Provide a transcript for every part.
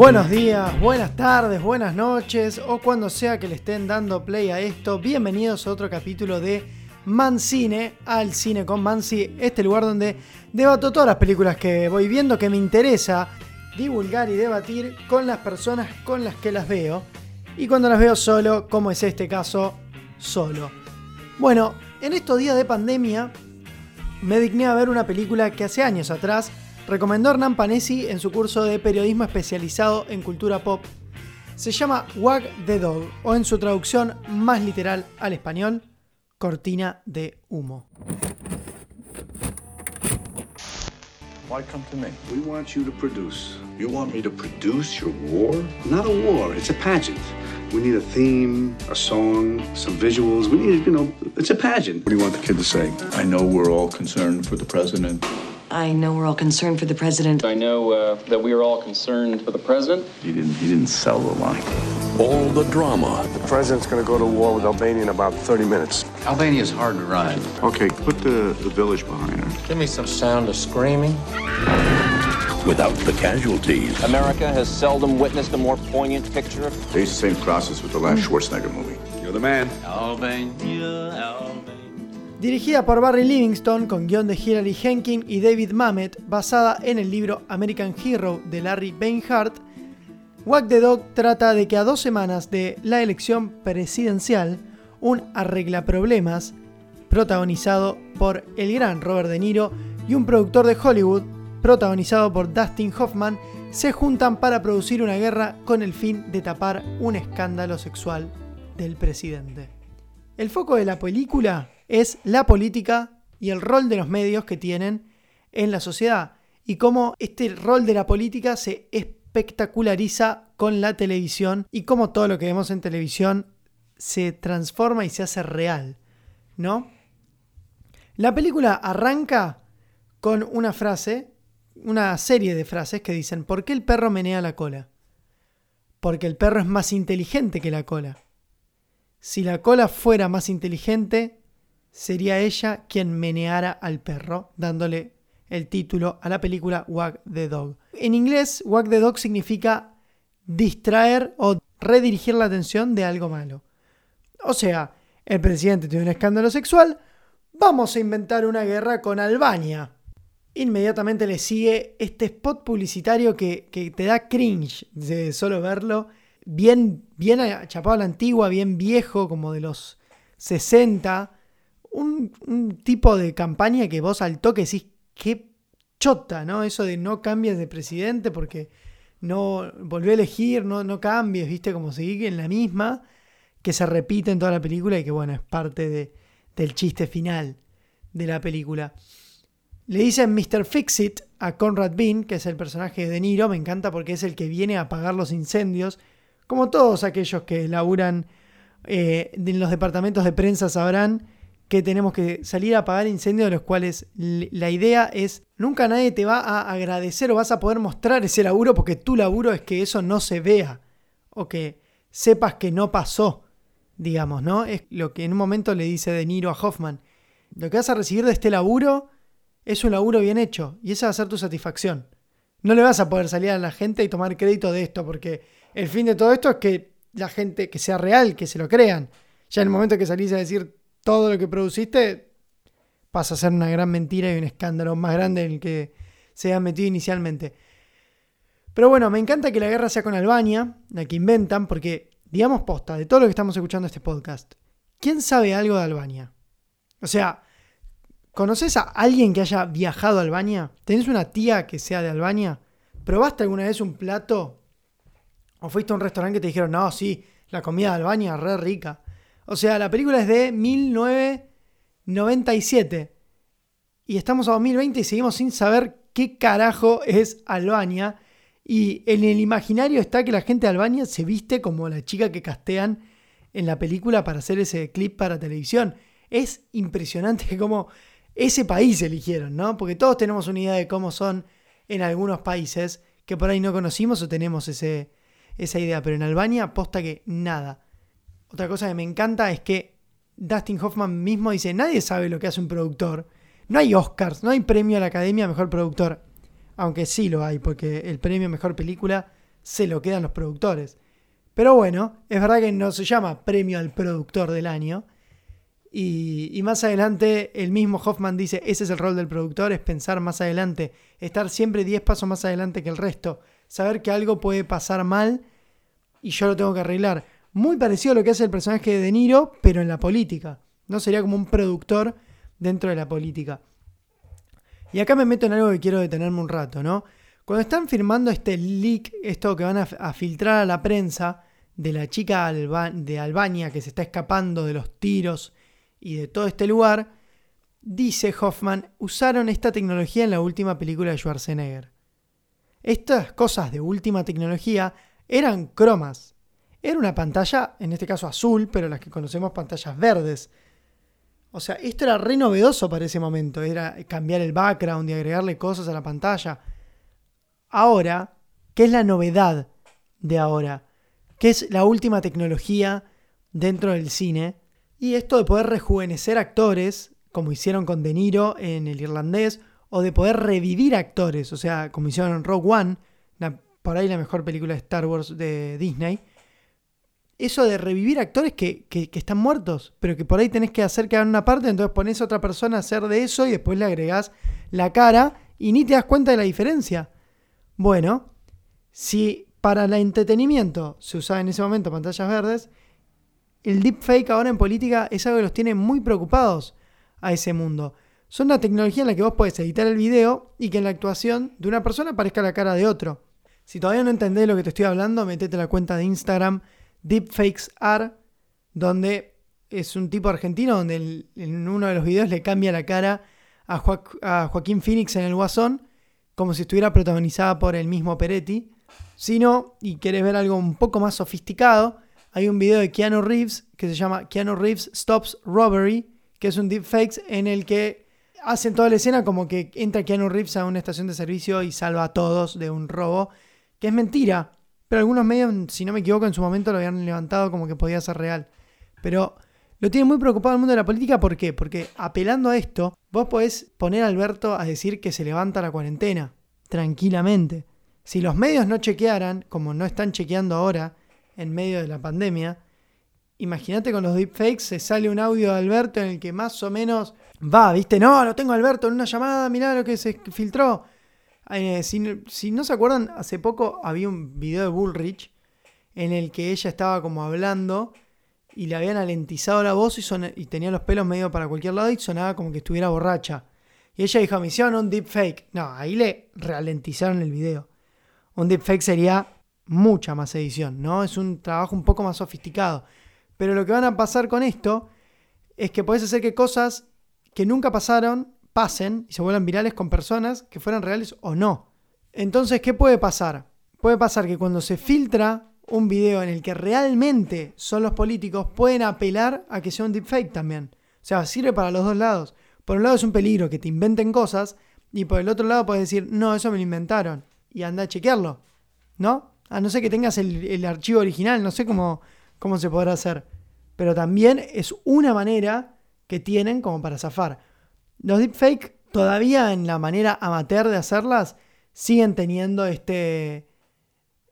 Buenos días, buenas tardes, buenas noches o cuando sea que le estén dando play a esto, bienvenidos a otro capítulo de Mancine al cine con Mansi, este lugar donde debato todas las películas que voy viendo que me interesa divulgar y debatir con las personas con las que las veo y cuando las veo solo, como es este caso, solo. Bueno, en estos días de pandemia me digné a ver una película que hace años atrás recomendó Hernán Panesi en su curso de periodismo especializado en cultura pop. Se llama Wag the Dog, o en su traducción más literal al español, Cortina de Humo. Why come to me? We want you to produce. You want me to produce your war? Not a war, it's a pageant. We need a theme, a song, some visuals. We need, you know, it's a pageant. What do you want the kid to say? I know we're all concerned for the president. I know we're all concerned for the president. I know uh, that we are all concerned for the president. He didn't. He didn't sell the line. All the drama. The president's going to go to war with Albania in about 30 minutes. Albania is hard to run. Okay, put the, the village behind her. Give me some sound of screaming. Without the casualties. America has seldom witnessed a more poignant picture of They used the same process with the last Schwarzenegger movie. You're the man. Albania, Albania. Dirigida por Barry Livingston con guion de Hilary Henkin y David Mamet, basada en el libro American Hero de Larry Beinhardt, Wag the Dog trata de que a dos semanas de la elección presidencial, un arreglaproblemas, protagonizado por el gran Robert De Niro y un productor de Hollywood, protagonizado por Dustin Hoffman, se juntan para producir una guerra con el fin de tapar un escándalo sexual del presidente. El foco de la película es la política y el rol de los medios que tienen en la sociedad y cómo este rol de la política se espectaculariza con la televisión y cómo todo lo que vemos en televisión se transforma y se hace real, ¿no? La película arranca con una frase, una serie de frases que dicen, ¿por qué el perro menea la cola? Porque el perro es más inteligente que la cola. Si la cola fuera más inteligente, sería ella quien meneara al perro, dándole el título a la película Wag the Dog. En inglés, Wag the Dog significa distraer o redirigir la atención de algo malo. O sea, el presidente tiene un escándalo sexual, vamos a inventar una guerra con Albania. Inmediatamente le sigue este spot publicitario que, te da cringe de solo verlo. Bien, bien chapado a la antigua, bien viejo, como de los 60 un, tipo de campaña que vos al toque decís, qué chota, ¿no? Eso de no cambies de presidente porque no volvió a elegir, no, no cambies, ¿viste? Como seguir en la misma, que se repite en toda la película y que, bueno, es parte de, del chiste final de la película. Le dicen Mr. Fixit a Conrad Bean, que es el personaje de De Niro, me encanta porque es el que viene a apagar los incendios, como todos aquellos que laburan eh, en los departamentos de prensa sabrán que tenemos que salir a apagar incendios de los cuales la idea es nunca nadie te va a agradecer o vas a poder mostrar ese laburo porque tu laburo es que eso no se vea o que sepas que no pasó, digamos, ¿no? Es lo que en un momento le dice De Niro a Hoffman. Lo que vas a recibir de este laburo es un laburo bien hecho y esa va a ser tu satisfacción. No le vas a poder salir a la gente y tomar crédito de esto porque el fin de todo esto es que la gente que sea real, que se lo crean. Ya en el momento que salís a decir todo lo que produciste pasa a ser una gran mentira y un escándalo más grande en el que se ha metido inicialmente. Pero bueno, me encanta que la guerra sea con Albania, la que inventan, porque, digamos posta, de todo lo que estamos escuchando este podcast, ¿quién sabe algo de Albania? O sea, ¿conoces a alguien que haya viajado a Albania? ¿Tenés una tía que sea de Albania? ¿Probaste alguna vez un plato? ¿O fuiste a un restaurante que te dijeron, no, sí, la comida de Albania, re rica? O sea, la película es de 1997. Y estamos a 2020 y seguimos sin saber qué carajo es Albania. Y en el imaginario está que la gente de Albania se viste como la chica que castean en la película para hacer ese clip para televisión. Es impresionante cómo ese país eligieron, ¿no? Porque todos tenemos una idea de cómo son en algunos países que por ahí no conocimos o tenemos ese, esa idea. Pero en Albania, aposta que nada. Otra cosa que me encanta es que Dustin Hoffman mismo dice, nadie sabe lo que hace un productor. No hay Oscars, no hay premio a la Academia Mejor Productor. Aunque sí lo hay, porque el premio a Mejor Película se lo quedan los productores. Pero bueno, es verdad que no se llama premio al productor del año. Y, y, más adelante el mismo Hoffman dice, ese es el rol del productor, es pensar más adelante, estar siempre 10 pasos más adelante que el resto, saber que algo puede pasar mal y yo lo tengo que arreglar. Muy parecido a lo que hace el personaje de De Niro, pero en la política. No sería como un productor dentro de la política. Y acá me meto en algo que quiero detenerme un rato, ¿no? Cuando están firmando este leak, esto que van a, filtrar a la prensa de la chica de Albania que se está escapando de los tiros y de todo este lugar, dice Hoffman, usaron esta tecnología en la última película de Schwarzenegger. Estas cosas de última tecnología eran cromas. Era una pantalla, en este caso azul, pero las que conocemos pantallas verdes. O sea, esto era re novedoso para ese momento, era cambiar el background y agregarle cosas a la pantalla. Ahora, ¿qué es la novedad de ahora? ¿Qué es la última tecnología dentro del cine? Y esto de poder rejuvenecer actores, como hicieron con De Niro en El Irlandés, o de poder revivir actores, o sea, como hicieron en Rogue One, por ahí la mejor película de Star Wars de Disney. Eso de revivir actores que, que, están muertos, pero que por ahí tenés que hacer que hagan una parte, entonces pones a otra persona a hacer de eso y después le agregás la cara y ni te das cuenta de la diferencia. Bueno, si para el entretenimiento se usaba en ese momento pantallas verdes, el deepfake ahora en política es algo que los tiene muy preocupados a ese mundo. Son una tecnología en la que vos podés editar el video y que en la actuación de una persona aparezca la cara de otro. Si todavía no entendés lo que te estoy hablando, metete la cuenta de Instagram DeepfakesArt, donde es un tipo argentino donde en uno de los videos le cambia la cara a, Joaquín Phoenix en el Guasón, como si estuviera protagonizada por el mismo Peretti. Si no, y querés ver algo un poco más sofisticado, hay un video de Keanu Reeves que se llama Keanu Reeves Stops Robbery, que es un deepfakes en el que hacen toda la escena como que entra Keanu Reeves a una estación de servicio y salva a todos de un robo, que es mentira. Pero algunos medios, si no me equivoco, en su momento lo habían levantado como que podía ser real. Pero lo tiene muy preocupado el mundo de la política, ¿por qué? Porque apelando a esto, vos podés poner a Alberto a decir que se levanta la cuarentena, tranquilamente. Si los medios no chequearan, como no están chequeando ahora, en medio de la pandemia, imagínate con los deepfakes, se sale un audio de Alberto en el que más o menos va, ¿viste? No, lo tengo Alberto en una llamada, mirá lo que se filtró. Eh, si, no se acuerdan, hace poco había un video de Bullrich en el que ella estaba como hablando y le habían alentizado la voz y, y tenía los pelos medio para cualquier lado y sonaba como que estuviera borracha. Y ella dijo, me hicieron un deepfake. No, ahí le ralentizaron el video. Un deepfake sería mucha más edición, ¿no? Es un trabajo un poco más sofisticado. Pero lo que van a pasar con esto es que puedes hacer que cosas que nunca pasaron pasen y se vuelvan virales con personas que fueran reales o no. Entonces, ¿qué puede pasar? Puede pasar que cuando se filtra un video en el que realmente son los políticos, pueden apelar a que sea un deepfake también. O sea, sirve para los dos lados. Por un lado es un peligro que te inventen cosas y por el otro lado puedes decir, no, eso me lo inventaron y anda a chequearlo. ¿No? A no ser que tengas el, el archivo original, no sé cómo, cómo se podrá hacer. Pero también es una manera que tienen como para zafar. Los deepfake todavía en la manera amateur de hacerlas siguen teniendo este,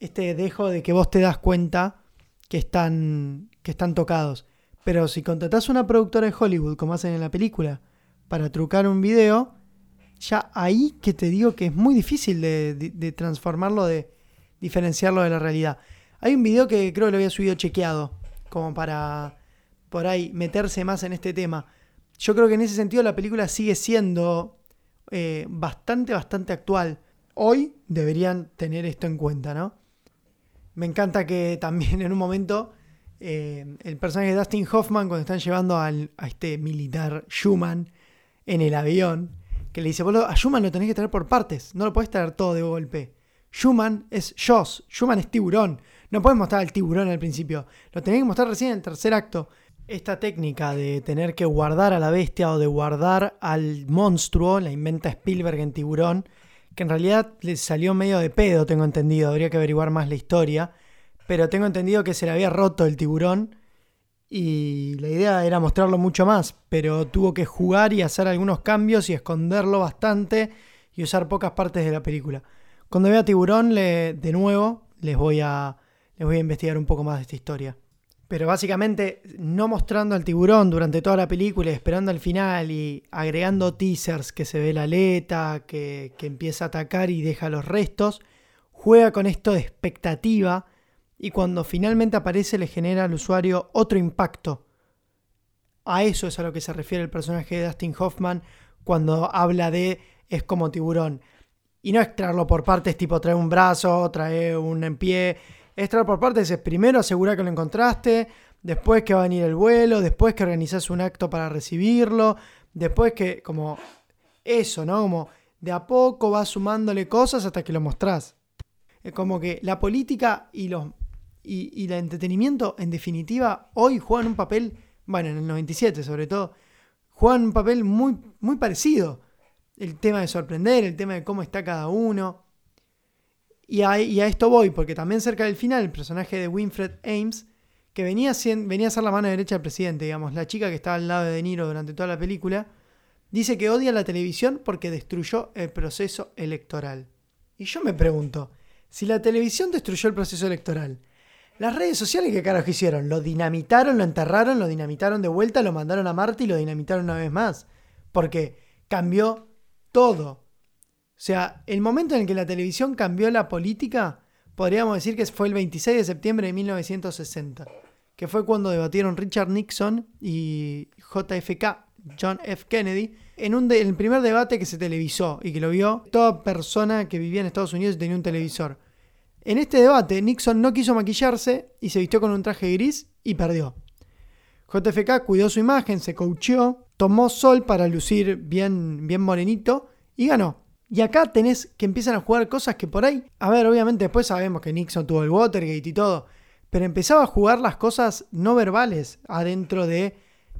este dejo de que vos te das cuenta que están, que están tocados. Pero si contratás una productora de Hollywood, como hacen en la película, para trucar un video, ya ahí que te digo que es muy difícil de, de, de transformarlo, de diferenciarlo de la realidad. Hay un video que creo que lo había subido chequeado, como para por ahí meterse más en este tema. Yo creo que en ese sentido la película sigue siendo eh, bastante, bastante actual. Hoy deberían tener esto en cuenta, ¿no? Me encanta que también en un momento eh, el personaje de Dustin Hoffman, cuando están llevando al, a este militar Schumann en el avión, que le dice, boludo, a Schumann lo tenés que traer por partes, no lo podés traer todo de golpe. Schumann es Joss, Schumann es tiburón. No podés mostrar al tiburón al principio, lo tenés que mostrar recién en el tercer acto. Esta técnica de tener que guardar a la bestia o de guardar al monstruo la inventa Spielberg en Tiburón, que en realidad le salió medio de pedo, tengo entendido, habría que averiguar más la historia, pero tengo entendido que se le había roto el tiburón y la idea era mostrarlo mucho más, pero tuvo que jugar y hacer algunos cambios y esconderlo bastante y usar pocas partes de la película. Cuando vea Tiburón, le, de nuevo, les voy a, les voy a investigar un poco más de esta historia. Pero básicamente no mostrando al tiburón durante toda la película, esperando al final y agregando teasers que se ve la aleta, que, que empieza a atacar y deja los restos, juega con esto de expectativa y cuando finalmente aparece le genera al usuario otro impacto. A eso es a lo que se refiere el personaje de Dustin Hoffman cuando habla de es como tiburón. Y no extraerlo por partes tipo trae un brazo, trae un en pie, Extra por partes es primero asegurar que lo encontraste, después que va a venir el vuelo, después que organizas un acto para recibirlo, después que como eso, ¿no? Como de a poco vas sumándole cosas hasta que lo mostrás. Es como que la política y, los, y el entretenimiento, en definitiva, hoy juegan un papel, bueno, en el 97 sobre todo, juegan un papel muy, muy parecido. El tema de sorprender, el tema de cómo está cada uno. Y a, esto voy, porque también cerca del final el personaje de Winfred Ames, que venía, venía a ser la mano derecha del presidente, digamos, la chica que estaba al lado de De Niro durante toda la película, dice que odia la televisión porque destruyó el proceso electoral. Y yo me pregunto, si la televisión destruyó el proceso electoral, las redes sociales qué carajo hicieron? Lo dinamitaron, lo enterraron, lo dinamitaron de vuelta, lo mandaron a Marte y lo dinamitaron una vez más. Porque cambió todo. O sea, el momento en el que la televisión cambió la política, podríamos decir que fue el 26 de septiembre de 1960, que fue cuando debatieron Richard Nixon y JFK, John F. Kennedy, en, un el primer debate que se televisó y que lo vio toda persona que vivía en Estados Unidos y tenía un televisor. En este debate, Nixon no quiso maquillarse y se vistió con un traje gris y perdió. JFK cuidó su imagen, se coacheó, tomó sol para lucir bien, bien morenito y ganó. Y acá tenés que empiezan a jugar cosas que por ahí, a ver, obviamente después sabemos que Nixon tuvo el Watergate y todo, pero empezaba a jugar las cosas no verbales adentro de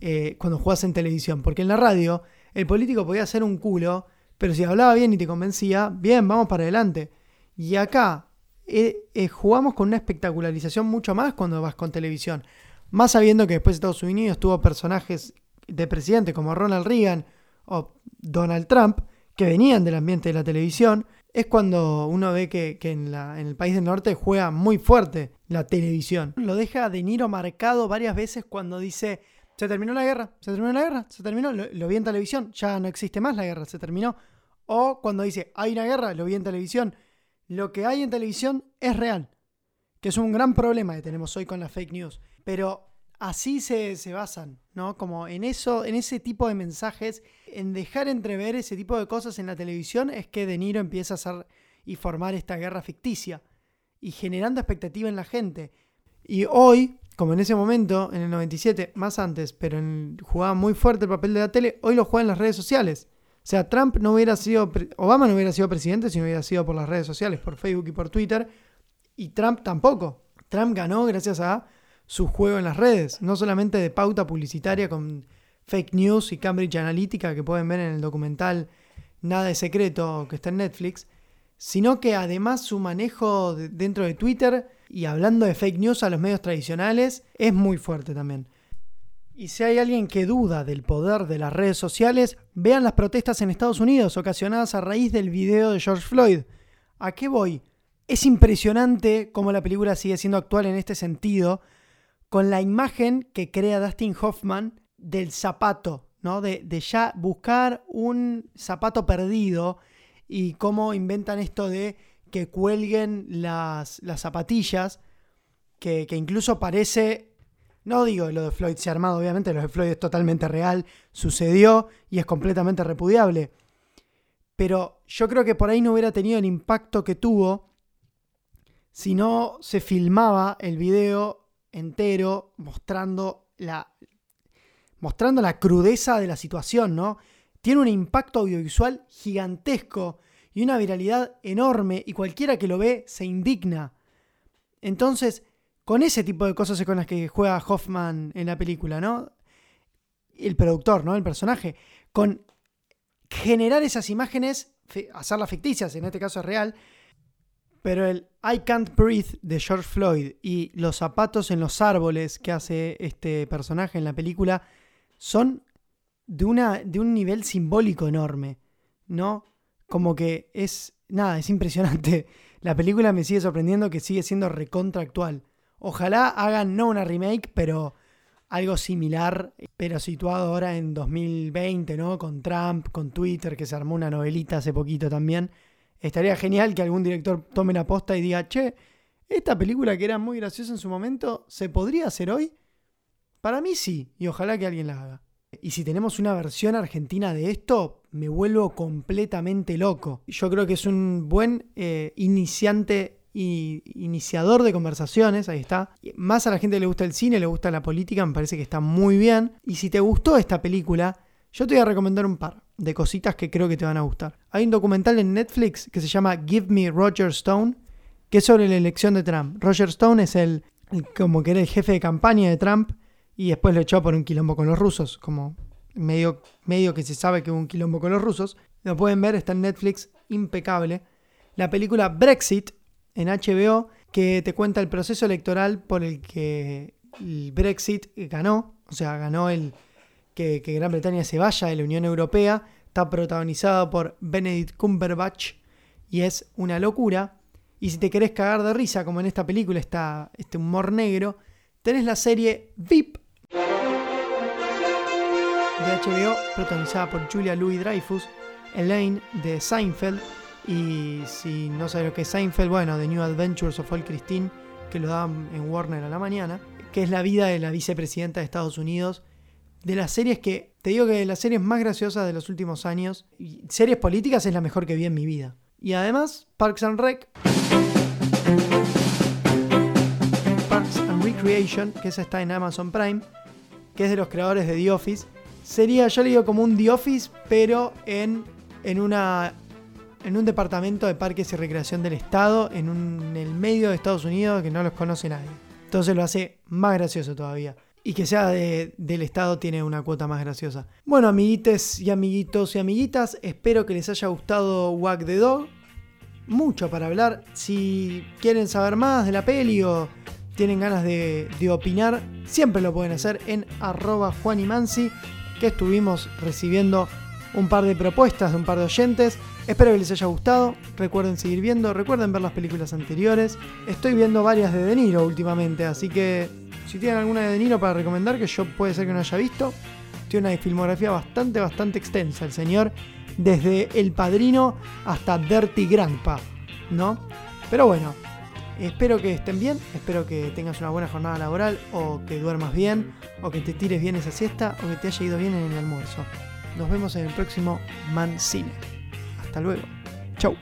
eh, cuando jugás en televisión, porque en la radio el político podía hacer un culo, pero si hablaba bien y te convencía, bien, vamos para adelante. Y acá eh, eh, jugamos con una espectacularización mucho más cuando vas con televisión, más sabiendo que después Estados Unidos tuvo personajes de presidente como Ronald Reagan o Donald Trump, que venían del ambiente de la televisión, es cuando uno ve que, en, el país del norte juega muy fuerte la televisión. Lo deja De Niro marcado varias veces cuando dice, se terminó la guerra, se terminó la guerra, se terminó, lo, vi en televisión, ya no existe más la guerra, se terminó. O cuando dice, hay una guerra, lo vi en televisión. Lo que hay en televisión es real, que es un gran problema que tenemos hoy con las fake news. Pero así se, se, basan, ¿no? Como en eso, en ese tipo de mensajes, en dejar entrever ese tipo de cosas en la televisión, es que De Niro empieza a hacer y formar esta guerra ficticia y generando expectativa en la gente. Y hoy, como en ese momento, en el 97, más antes, pero jugaba muy fuerte el papel de la tele, hoy lo juega en las redes sociales. O sea, Trump no hubiera sido, Obama no hubiera sido presidente si no hubiera sido por las redes sociales, por Facebook y por Twitter, y Trump tampoco. Trump ganó gracias a su juego en las redes, no solamente de pauta publicitaria con fake news y Cambridge Analytica que pueden ver en el documental Nada de Secreto que está en Netflix, sino que además su manejo dentro de Twitter y hablando de fake news a los medios tradicionales es muy fuerte también. Y si hay alguien que duda del poder de las redes sociales, vean las protestas en Estados Unidos ocasionadas a raíz del video de George Floyd. ¿A qué voy? Es impresionante cómo la película sigue siendo actual en este sentido, con la imagen que crea Dustin Hoffman del zapato, ¿no? De, ya buscar un zapato perdido y cómo inventan esto de que cuelguen las, las zapatillas, que, que, incluso parece, no digo lo de Floyd se ha armado, obviamente lo de Floyd es totalmente real, sucedió y es completamente repudiable, pero yo creo que por ahí no hubiera tenido el impacto que tuvo si no se filmaba el video entero mostrando la, mostrando la crudeza de la situación, ¿no? Tiene un impacto audiovisual gigantesco y una viralidad enorme y cualquiera que lo ve se indigna. Entonces, con ese tipo de cosas es con las que juega Hoffman en la película, ¿no? El productor, ¿no? El personaje. Con generar esas imágenes, hacerlas ficticias, en este caso es real, pero el I Can't Breathe de George Floyd y los zapatos en los árboles que hace este personaje en la película son de, una, de un nivel simbólico enorme, ¿no? como que es, nada, es impresionante. La película me sigue sorprendiendo que sigue siendo recontra actual. Ojalá hagan no una remake, pero algo similar, pero situado ahora en 2020, ¿no? Con Trump, con Twitter, que se armó una novelita hace poquito también. Estaría genial que algún director tome la posta y diga, che, esta película que era muy graciosa en su momento, ¿se podría hacer hoy? Para mí sí, y ojalá que alguien la haga. Y si tenemos una versión argentina de esto, me vuelvo completamente loco. Yo creo que es un buen eh, iniciante y iniciador de conversaciones, ahí está. Más a la gente le gusta el cine, le gusta la política, me parece que está muy bien. Y si te gustó esta película, yo te voy a recomendar un par de cositas que creo que te van a gustar. Hay un documental en Netflix que se llama Give Me Roger Stone, que es sobre la elección de Trump. Roger Stone es el, como que era el jefe de campaña de Trump y después lo echó por un quilombo con los rusos, como medio, medio que se sabe que hubo un quilombo con los rusos. Lo pueden ver, está en Netflix, impecable. La película Brexit, en HBO que te cuenta el proceso electoral por el que el Brexit ganó, o sea, ganó el que, Gran Bretaña se vaya de la Unión Europea. Está protagonizado por Benedict Cumberbatch y es una locura. Y si te querés cagar de risa, como en esta película está este humor negro, tenés la serie VIP de HBO, protagonizada por Julia Louis Dreyfus, Elaine de Seinfeld y si no sabes lo que es Seinfeld, bueno, The New Adventures of All Christine, que lo dan en Warner a la mañana, que es la vida de la vicepresidenta de Estados Unidos. De las series que, te digo que de las series más graciosas de los últimos años, series políticas es la mejor que vi en mi vida. Y además, Parks and Rec. Parks and Recreation, que esa está en Amazon Prime, que es de los creadores de The Office. Sería, yo le digo como un The Office, pero en, en una en un departamento de parques y recreación del estado, en, el medio de Estados Unidos que no los conoce nadie. Entonces lo hace más gracioso todavía. Y que sea del estado tiene una cuota más graciosa. Bueno, amiguites y amiguitos y amiguitas, espero que les haya gustado Wack the Dog. Mucho para hablar. Si quieren saber más de la peli o tienen ganas de, de opinar, siempre lo pueden hacer en arroba Juanimansi, que estuvimos recibiendo un par de propuestas de un par de oyentes. Espero que les haya gustado. Recuerden seguir viendo, recuerden ver las películas anteriores. Estoy viendo varias de De Niro últimamente, así que si tienen alguna de De Niro para recomendar, que yo puede ser que no haya visto, tiene una filmografía bastante, bastante extensa el señor, desde El Padrino hasta Dirty Grandpa, ¿no? Pero bueno, espero que estén bien, espero que tengas una buena jornada laboral, o que duermas bien, o que te tires bien esa siesta, o que te haya ido bien en el almuerzo. Nos vemos en el próximo Man Cine. Hasta luego. Chau.